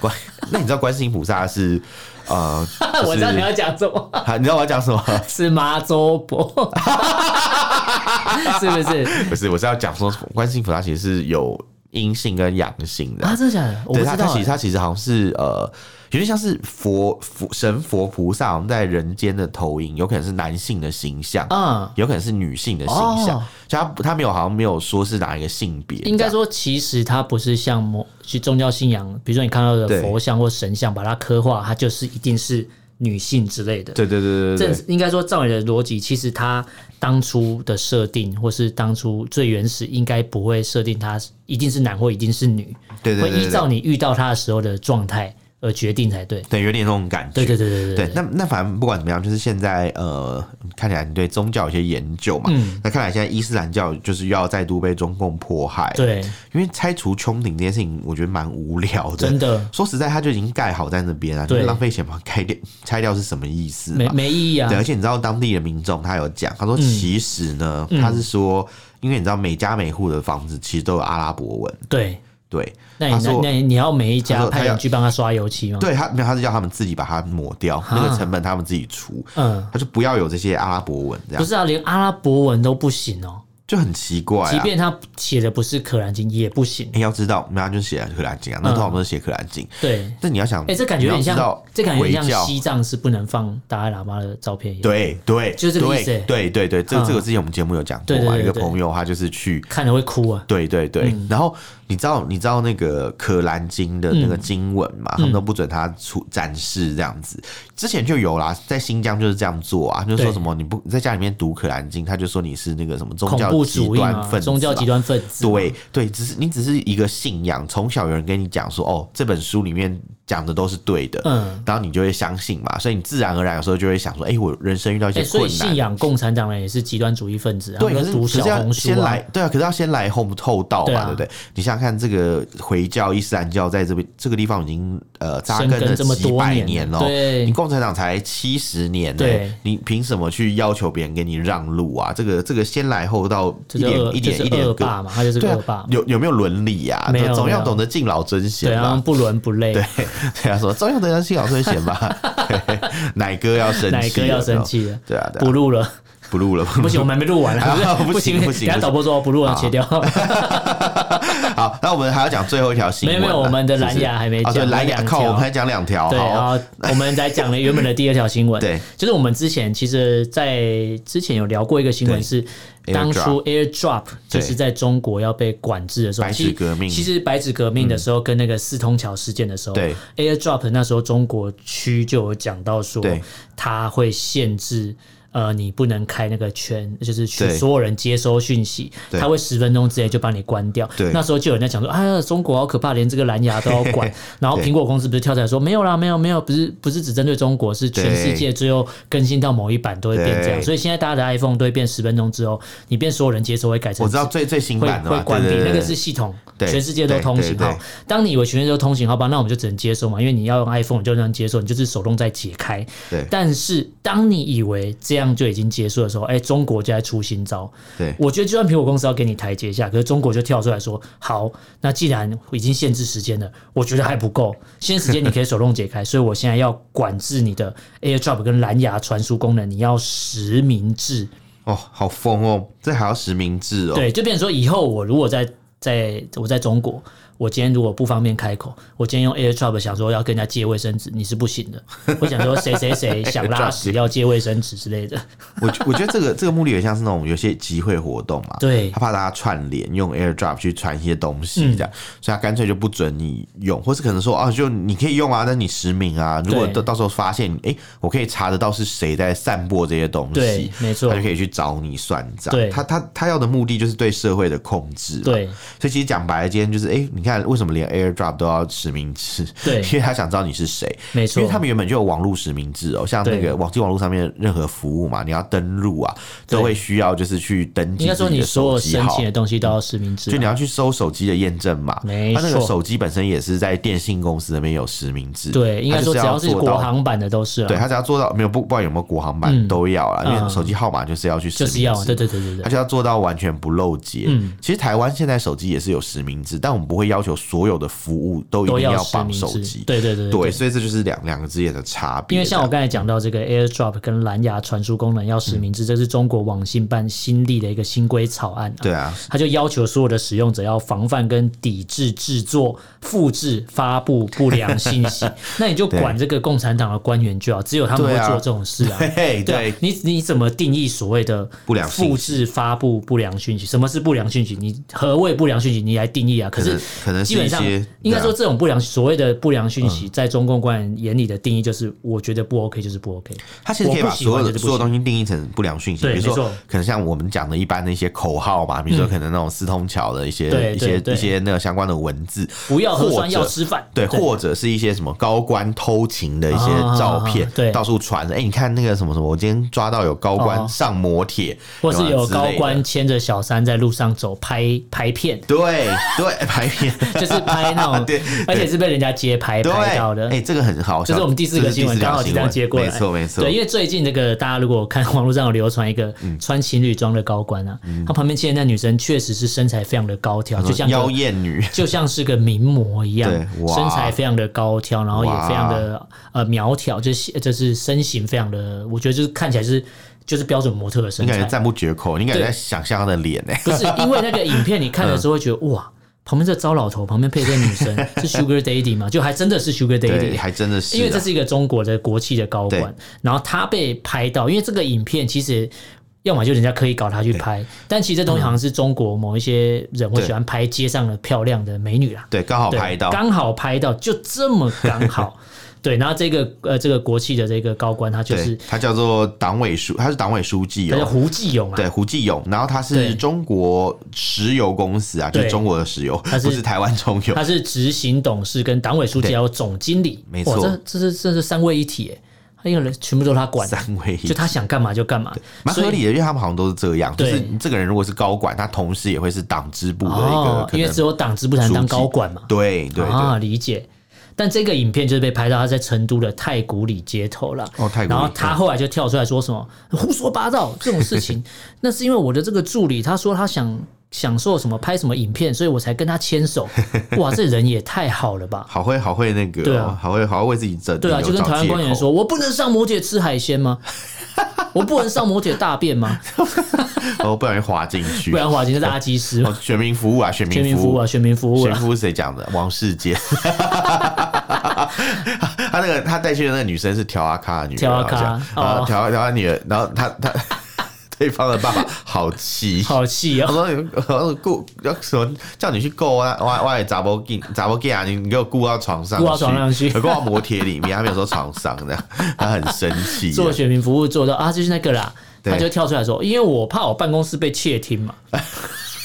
观？那你知道观世音菩萨是呃？我知道你要讲什么。你知道我要讲什么？是妈祖婆，是不是？不是，我是要讲说，观世音菩萨其实是有阴性跟阳性的啊？真的假的？对，他他其实他其实好像是呃。有点像是佛佛神佛菩萨，在人间的投影，有可能是男性的形象，嗯，有可能是女性的形象。哦、就他他没有好像没有说是哪一个性别。应该说，其实它不是像某去宗教信仰，比如说你看到的佛像或神像，把它刻画，它就是一定是女性之类的。对对对对对。这应该说照你的逻辑，其实他当初的设定，或是当初最原始，应该不会设定他一定是男或一定是女。会依照你遇到他的时候的状态。而决定才对，对，有点那种感觉。对对对对对，对。那那反正不管怎么样，就是现在呃，看起来你对宗教有些研究嘛。嗯。那看来现在伊斯兰教就是要再度被中共迫害。对。因为拆除穹顶这件事情，我觉得蛮无聊的。真的。说实在，他就已经盖好在那边了，对，浪费钱把它开掉拆掉是什么意思？没没意义啊。对，而且你知道当地的民众他有讲，他说其实呢，他是说，因为你知道每家每户的房子其实都有阿拉伯文。对。对，那你那那你要每一家派人去帮他刷油漆吗？对他，没有，他是叫他们自己把它抹掉，那个成本他们自己出。嗯，他就不要有这些阿拉伯文这样。不是啊，连阿拉伯文都不行哦。就很奇怪、啊，即便他写的不是《可兰经》也不行。你、欸、要知道，那就写《可兰经》啊，那通常都是写《可兰经》。对，但你要想，哎、欸，这感觉有点像，这感觉有点像西藏是不能放达赖喇嘛的照片一样。对对，就是这个意思。对对对，这个、这个之前我们节目有讲过嘛，一个朋友他就是去看了会哭啊。对对对，嗯、然后你知道你知道那个《可兰经》的那个经文嘛？嗯、他们都不准他出展示这样子。之前就有啦，在新疆就是这样做啊，就是说什么你不在家里面读《可兰经》，他就说你是那个什么宗教极端分子。宗教极端分子，对对，只是你只是一个信仰，从小有人跟你讲说，哦，这本书里面。讲的都是对的，嗯，然后你就会相信嘛，所以你自然而然有时候就会想说，哎，我人生遇到一些困难，所以信仰共产党人也是极端主义分子，对，可是读小红书，先来，对啊，可是要先来后后到嘛，对不对？你想想看，这个回教、伊斯兰教在这边这个地方已经呃扎根了几百年了，对，你共产党才七十年，对，你凭什么去要求别人给你让路啊？这个这个先来后到一点一点一点恶霸嘛，他就是恶霸，有有没有伦理呀？没有，总要懂得敬老尊贤，对啊，不伦不类，对。对啊，说照样等下敬老尊贤吧。奶哥要生气，奶哥要生气了。对啊，不录了，不录了，不行，我们还没录完 啊，不行不行，等下导播说不录了，切掉。好，那我们还要讲最后一条新闻。没有没有，我们的蓝牙还没讲。对，蓝牙靠，我们还讲两条。对，然后我们再讲了原本的第二条新闻。对，就是我们之前其实，在之前有聊过一个新闻是。当初 AirDrop 就是在中国要被管制的时候，白纸革命。其实白纸革命的时候，跟那个四通桥事件的时候，AirDrop 那时候中国区就有讲到说，它会限制呃，你不能开那个圈，就是全所有人接收讯息，他会十分钟之内就把你关掉。那时候就有人在讲说，哎呀，中国好可怕，连这个蓝牙都要管。然后苹果公司不是跳出来说，没有啦，没有没有，不是不是只针对中国，是全世界最后更新到某一版都会变这样。所以现在大家的 iPhone 都会变十分钟之后，你变所有人接收会改成。我知道最最新版的会关闭，那个是系统，全世界都通行号。当你以为全世界都通行号吧，那我们就只能接收嘛，因为你要用 iPhone 你就能接收，你就是手动在解开。对。但是当你以为这样就已经结束。的时候，哎，中国就在出新招。对，我觉得就算苹果公司要给你台阶下，可是中国就跳出来说：“好，那既然已经限制时间了，我觉得还不够。限制时间你可以手动解开，所以我现在要管制你的 AirDrop 跟蓝牙传输功能，你要实名制。”哦，好疯哦！这还要实名制哦？对，就变成说以后我如果在在我在中国。我今天如果不方便开口，我今天用 AirDrop 想说要跟人家借卫生纸，你是不行的。我想说谁谁谁想拉屎 要借卫生纸之类的。我我觉得这个这个目的也像是那种有些集会活动嘛，对，他怕大家串联用 AirDrop 去传一些东西这样，嗯、所以他干脆就不准你用，或是可能说啊，就你可以用啊，但你实名啊，如果到到时候发现，哎、欸，我可以查得到是谁在散播这些东西，对，没错，他就可以去找你算账。对，他他他要的目的就是对社会的控制。对，所以其实讲白了，今天就是哎、欸，你看。看为什么连 AirDrop 都要实名制？对，因为他想知道你是谁。没错，因为他们原本就有网络实名制哦，像那个网际网络上面任何服务嘛，你要登录啊，都会需要就是去登记。应该说你所有申请的东西都要实名制，就你要去收手机的验证码。没错，他那个手机本身也是在电信公司那边有实名制。对，应该说只要是国行版的都是。对，他只要做到没有不不管有没有国行版都要啊，因为手机号码就是要去实名制。就是要，对对对对对，他就要做到完全不漏接。嗯，其实台湾现在手机也是有实名制，但我们不会要求所有的。服务都一定要绑手机，对对对对，所以这就是两两个之间的差别。因为像我刚才讲到这个 AirDrop 跟蓝牙传输功能要实名制，这是中国网信办新立的一个新规草案。对啊，他就要求所有的使用者要防范跟抵制制作、复制、发布不良 信息。那你就管这个共产党的官员就好，只有他们会做这种事啊。对对，你你怎么定义所谓的不良复制、发布不良讯息？什么是不良讯息？你何谓不良讯息？你来定义啊？可是可能基本上。应该说，这种不良所谓的不良讯息，在中共官员眼里的定义就是，我觉得不 OK 就是不 OK。他其实可以把所有的所有东西定义成不良讯息，比如说可能像我们讲的一般的一些口号嘛，比如说可能那种四通桥的一些一些一些那个相关的文字，不要核酸要吃饭，对，或者是一些什么高官偷情的一些照片，对，到处传。哎，你看那个什么什么，我今天抓到有高官上摩铁，或是有高官牵着小三在路上走拍拍片，对对，拍片 就是拍那种。对，而且是被人家街拍拍到的。哎，这个很好，就是我们第四个新闻刚好就这样接过来。没错没错。对，因为最近这个大家如果看网络上有流传一个穿情侣装的高官啊，他旁边牵的那女生确实是身材非常的高挑，就像妖艳女，就像是个名模一样，身材非常的高挑，然后也非常的呃苗条，就是就是身形非常的，我觉得就是看起来是就是标准模特的身材，你感觉赞不绝口，你感觉在想象他的脸呢？不是，因为那个影片你看的时候会觉得哇。旁边这糟老头，旁边配这个女生 是 Sugar Daddy 嘛？就还真的是 Sugar Daddy，还真的是，因为这是一个中国的国企的高管，然后他被拍到，因为这个影片其实要么就人家刻意搞他去拍，但其实这东西好像是中国某一些人会喜欢拍街上的漂亮的美女啦，对，刚好拍到，刚好拍到，就这么刚好。对，然后这个呃，这个国企的这个高官，他就是他叫做党委书，他是党委书记哦，叫胡继勇啊，对，胡继勇。然后他是中国石油公司啊，就是中国的石油，他不是台湾中油，他是执行董事跟党委书记还有总经理，没错，这这是这是三位一体，他一个人全部都是他管，三位一体，就他想干嘛就干嘛，蛮合理的，因为他们好像都是这样，就是这个人如果是高管，他同时也会是党支部的一个，因为只有党支部才能当高管嘛，对对。啊，理解。但这个影片就是被拍到他在成都的太古里街头了。哦，太古里。然后他后来就跳出来说什么胡说八道这种事情，那是因为我的这个助理他说他想享受什么拍什么影片，所以我才跟他牵手。哇，这人也太好了吧！好会好会那个，对啊，好会好会为自己争。对啊，就跟台湾官员说，我不能上摩羯吃海鲜吗？我不能上摩铁大便吗？我，不小心滑进去，不然滑进去是垃圾师。选民服务啊，选民服务啊，选民服务。选民服务是谁讲的？王世杰。他那个他带去的那个女生是调阿卡的女儿，调阿卡，调调阿女儿，然后他他对方的爸爸好气，好气啊！我说顾要什么叫你去顾啊？我我杂波给杂波给啊！你你给我顾到床上，顾到床上去，顾到摩铁里面，他没有说床上这样，他很生气。做选民服务做到啊，就是那个啦，他就跳出来说，因为我怕我办公室被窃听嘛。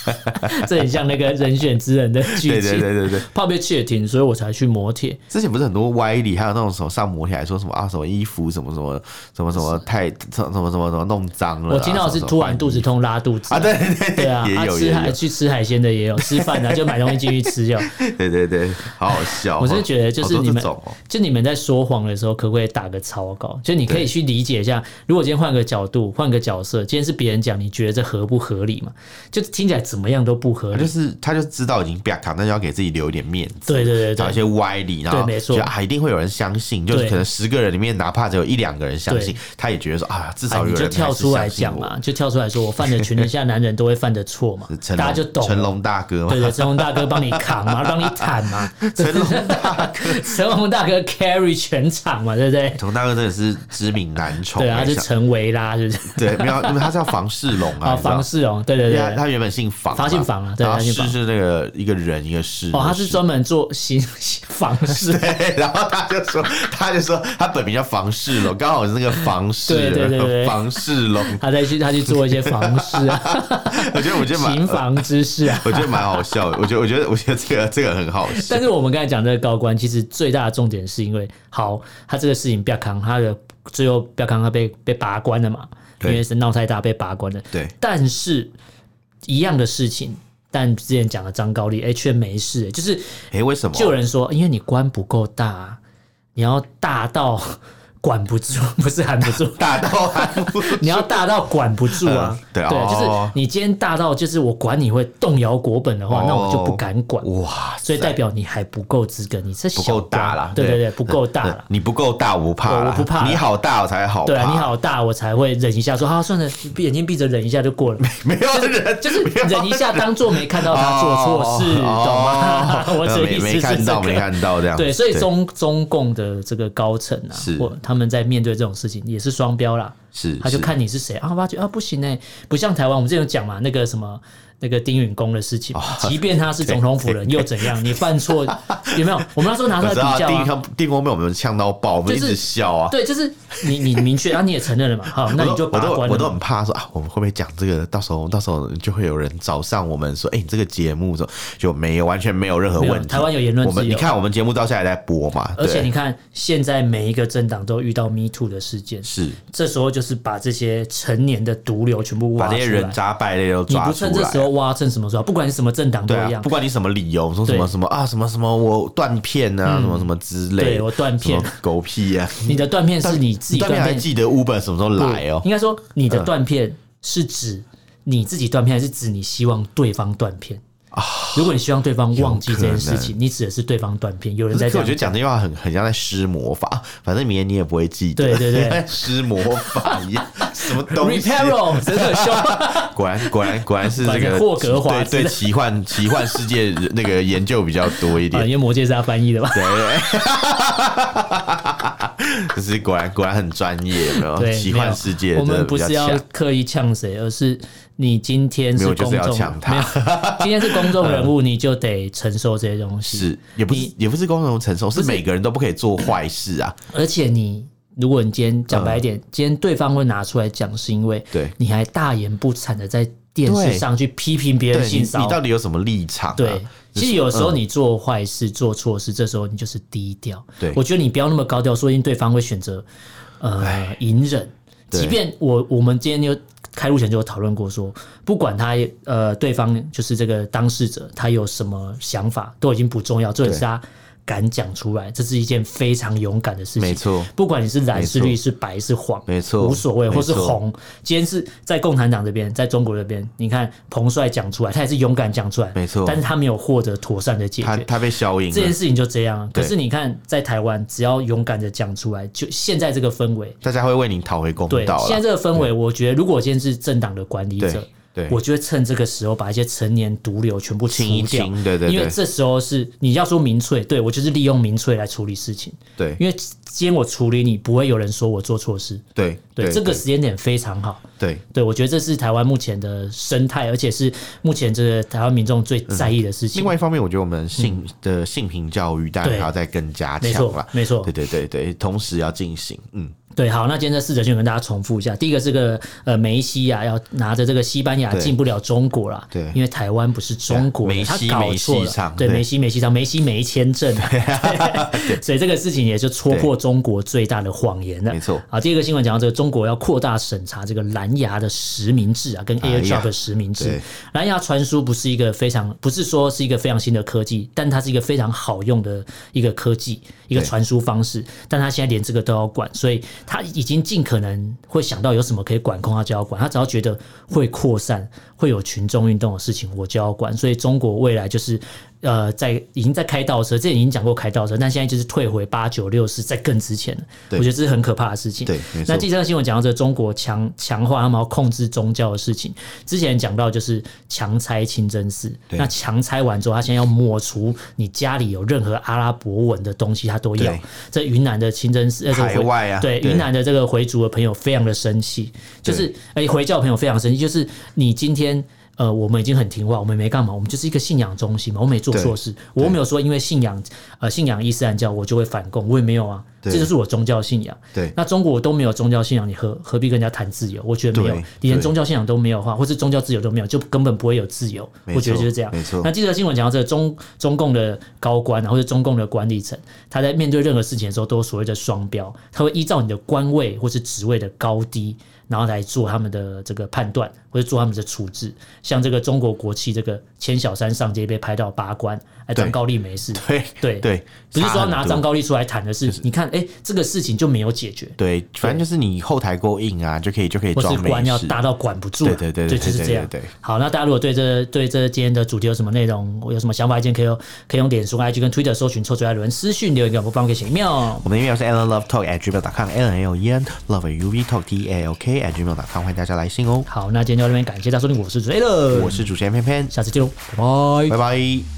这很像那个人选之人的剧情，对对对对对，怕被窃听，所以我才去磨铁。之前不是很多歪理，还有那种什么上磨铁还说什么啊，什么衣服什么什么什么什么太什么什么什么弄脏了。我听到是突然肚子痛拉肚子啊，对对 对啊，也有吃海去吃海鲜的也有，吃饭的 就买东西进去吃掉。对对对，好好笑。我是觉得就是你们就你们在说谎的时候，可不可以打个草稿？就你可以去理解一下，如果今天换个角度，换个角色，今天是别人讲，你觉得这合不合理嘛？就听起来怎么样都不合理。就是他就知道已经不要扛，但是要给自己留一点面子。对对对，找一些歪理，然后觉得啊，一定会有人相信。就是可能十个人里面，哪怕只有一两个人相信，他也觉得说啊，至少有人就跳出来讲嘛，就跳出来说我犯的全天下男人都会犯的错嘛，大家就懂。成龙大哥嘛，对对，成龙大哥帮你扛嘛，帮你坦嘛。成龙大哥，成龙大哥 carry 全场嘛，对不对？成龙大哥真的是知名男宠，对啊，他是成维拉，就是对，没有，因为他叫房世龙啊，房世龙，对对对，他原本姓房，房姓房啊，对。是是那个一个人一个事哦，他是专门做 新房事，对，然后他就说，他就说他本名叫房世龙，刚好是那个房事，对对对对，房世龙，他再去他去做一些房事啊，我觉得我觉得房之事啊，我觉得蛮好笑的，我觉得我觉得我觉得这个这个很好笑，但是我们刚才讲这个高官，其实最大的重点是因为，好，他这个事情不要扛，他的最后不要扛，他被被拔关了嘛，因为是闹太大被拔关了，对，但是一样的事情。但之前讲的张高丽，哎，却没事，就是，哎，为什么？就有人说，因为你官不够大，你要大到。管不住，不是含不住，大到含不住，你要大到管不住啊！对啊，对就是你今天大到，就是我管你会动摇国本的话，那我就不敢管。哇！所以代表你还不够资格，你是不够大了，对对对，不够大了，你不够大，我不怕，我不怕，你好大我才好，对啊，你好大我才会忍一下，说啊算了，眼睛闭着忍一下就过了，没有忍，就是忍一下，当做没看到他做错事，懂吗？我这意思是没看到，没看到这样，对，所以中中共的这个高层啊，是。他。他们在面对这种事情也是双标啦，是，他就看你是谁啊，发觉啊不行哎，不像台湾，我们之前有讲嘛，那个什么。那个丁允恭的事情，即便他是总统府人又怎样？你犯错 有没有？我们那时候拿出来比较啊。丁公被我们呛到爆，我们一直笑啊。对，就是你你明确，然后你也承认了嘛。好，那你就把关。我都很怕说啊，我们会不会讲这个？到时候到时候就会有人找上我们说，哎，你这个节目说就没有完全没有任何问题。台湾有言论自由。我们你看我们节目到现在还在播嘛？而且你看现在每一个政党都遇到 Me Too 的事件，是这时候就是把这些成年的毒瘤全部挖出来，把这些人渣败类都抓出来。你不趁这时候挖，趁什么时候？不管你什么政党都一样，不管你什么理由，说什么什么啊，什么什么我断片啊，什么什么之类，对我断片，狗屁啊！你的断片是你自己断片，还记得 Uber 什么时候来哦？应该说你的断片是指你自己断片，还是指你希望对方断片？啊！如果你希望对方忘记这件事情，你指的是对方断片。有人在做，我觉得讲这句话很很像在施魔法，反正明天你也不会记得。对对对，施魔法一样，什么东西？Reparo 真的凶，果然果然果然是这个霍格华兹对奇幻奇幻世界那个研究比较多一点。因为魔戒是他翻译的吧？对对，就是果然果然很专业，有没有？奇幻世界，我们不是要刻意呛谁，而是。你今天是公众，没有，今天是公众人物，你就得承受这些东西。是，也不是，也不是公众人物承受，是每个人都不可以做坏事啊。而且你，如果你今天讲白一点，今天对方会拿出来讲，是因为对你还大言不惭的在电视上去批评别人性骚扰，你到底有什么立场？对，其实有时候你做坏事、做错事，这时候你就是低调。对，我觉得你不要那么高调，说不定对方会选择呃隐忍。即便我我们今天又。开路前就有讨论过，说不管他呃对方就是这个当事者，他有什么想法都已经不重要，这也是他。敢讲出来，这是一件非常勇敢的事情。没错，不管你是蓝是绿是白是黄，没错，无所谓，或是红。今天是在共产党这边，在中国这边，你看彭帅讲出来，他也是勇敢讲出来，没错。但是他没有获得妥善的解决，他他被消音。这件事情就这样。可是你看，在台湾，只要勇敢的讲出来，就现在这个氛围，大家会为你讨回公道。对，现在这个氛围，我觉得如果今天是政党的管理者。对，我就会趁这个时候把一些成年毒瘤全部清掉。清对，对对，因为这时候是你要说民粹，对我就是利用民粹来处理事情。对，因为今天我处理你，不会有人说我做错事。对对，这个时间点非常好。对对，我觉得这是台湾目前的生态，而且是目前这个台湾民众最在意的事情。另外一方面，我觉得我们性的性平教育，当然还要再更加强了。没错，对对对对，同时要进行。嗯。对，好，那今天这四则新闻跟大家重复一下。第一个是个呃梅西啊，要拿着这个西班牙进不了中国了，对，因为台湾不是中国，他搞错了，对，梅西梅西上梅西没签证，所以这个事情也就戳破中国最大的谎言了，没错。好，第二个新闻讲到这个中国要扩大审查这个蓝牙的实名制啊，跟 AirDrop 的实名制。蓝牙传输不是一个非常，不是说是一个非常新的科技，但它是一个非常好用的一个科技，一个传输方式，但它现在连这个都要管，所以。他已经尽可能会想到有什么可以管控，他就要管。他只要觉得会扩散、会有群众运动的事情，我就要管。所以中国未来就是。呃，在已经在开倒车，这已经讲过开倒车，但现在就是退回八九六四，在更之前了。我觉得这是很可怕的事情。对，那第三个新闻讲到这个中国强强化他们要控制宗教的事情，之前讲到就是强拆清真寺，那强拆完之后，他现在要抹除你家里有任何阿拉伯文的东西，他都要。这云南的清真寺，海外啊，对，云南的这个回族的朋友非常的生气，就是哎，回教朋友非常生气，就是你今天。呃，我们已经很听话，我们没干嘛，我们就是一个信仰中心嘛，我没做错事，我没有说因为信仰呃信仰伊斯兰教我就会反共，我也没有啊，这就是我宗教信仰。对，那中国都没有宗教信仰，你何何必跟人家谈自由？我觉得没有，你连宗教信仰都没有的话，或是宗教自由都没有，就根本不会有自由。我觉得就是这样。没错。那记者新闻讲到这个中中共的高官啊，或者中共的管理层，他在面对任何事情的时候，都有所谓的双标，他会依照你的官位或是职位的高低。然后来做他们的这个判断，或者做他们的处置。像这个中国国企这个牵小三上街被拍到拔关，哎，张高丽没事。对对对，不是说要拿张高丽出来谈的是，你看，哎，这个事情就没有解决。对，反正就是你后台够硬啊，就可以就可以装没事。官要大到管不住。对对对，就是这样。好，那大家如果对这对这今天的主题有什么内容，有什么想法意见，可以可以用脸书、IG 跟 Twitter 搜寻“臭嘴艾伦”私讯留言给我们，帮我写 email。我们的 email 是 allenlovetalk@gmail.com，a l l e n love u v talk t a l k at gmail。欢迎大家来信哦。好，那今天就到这边，感谢大家收听，我是主持人，我是主持人偏偏，下次见喽，拜拜，拜拜。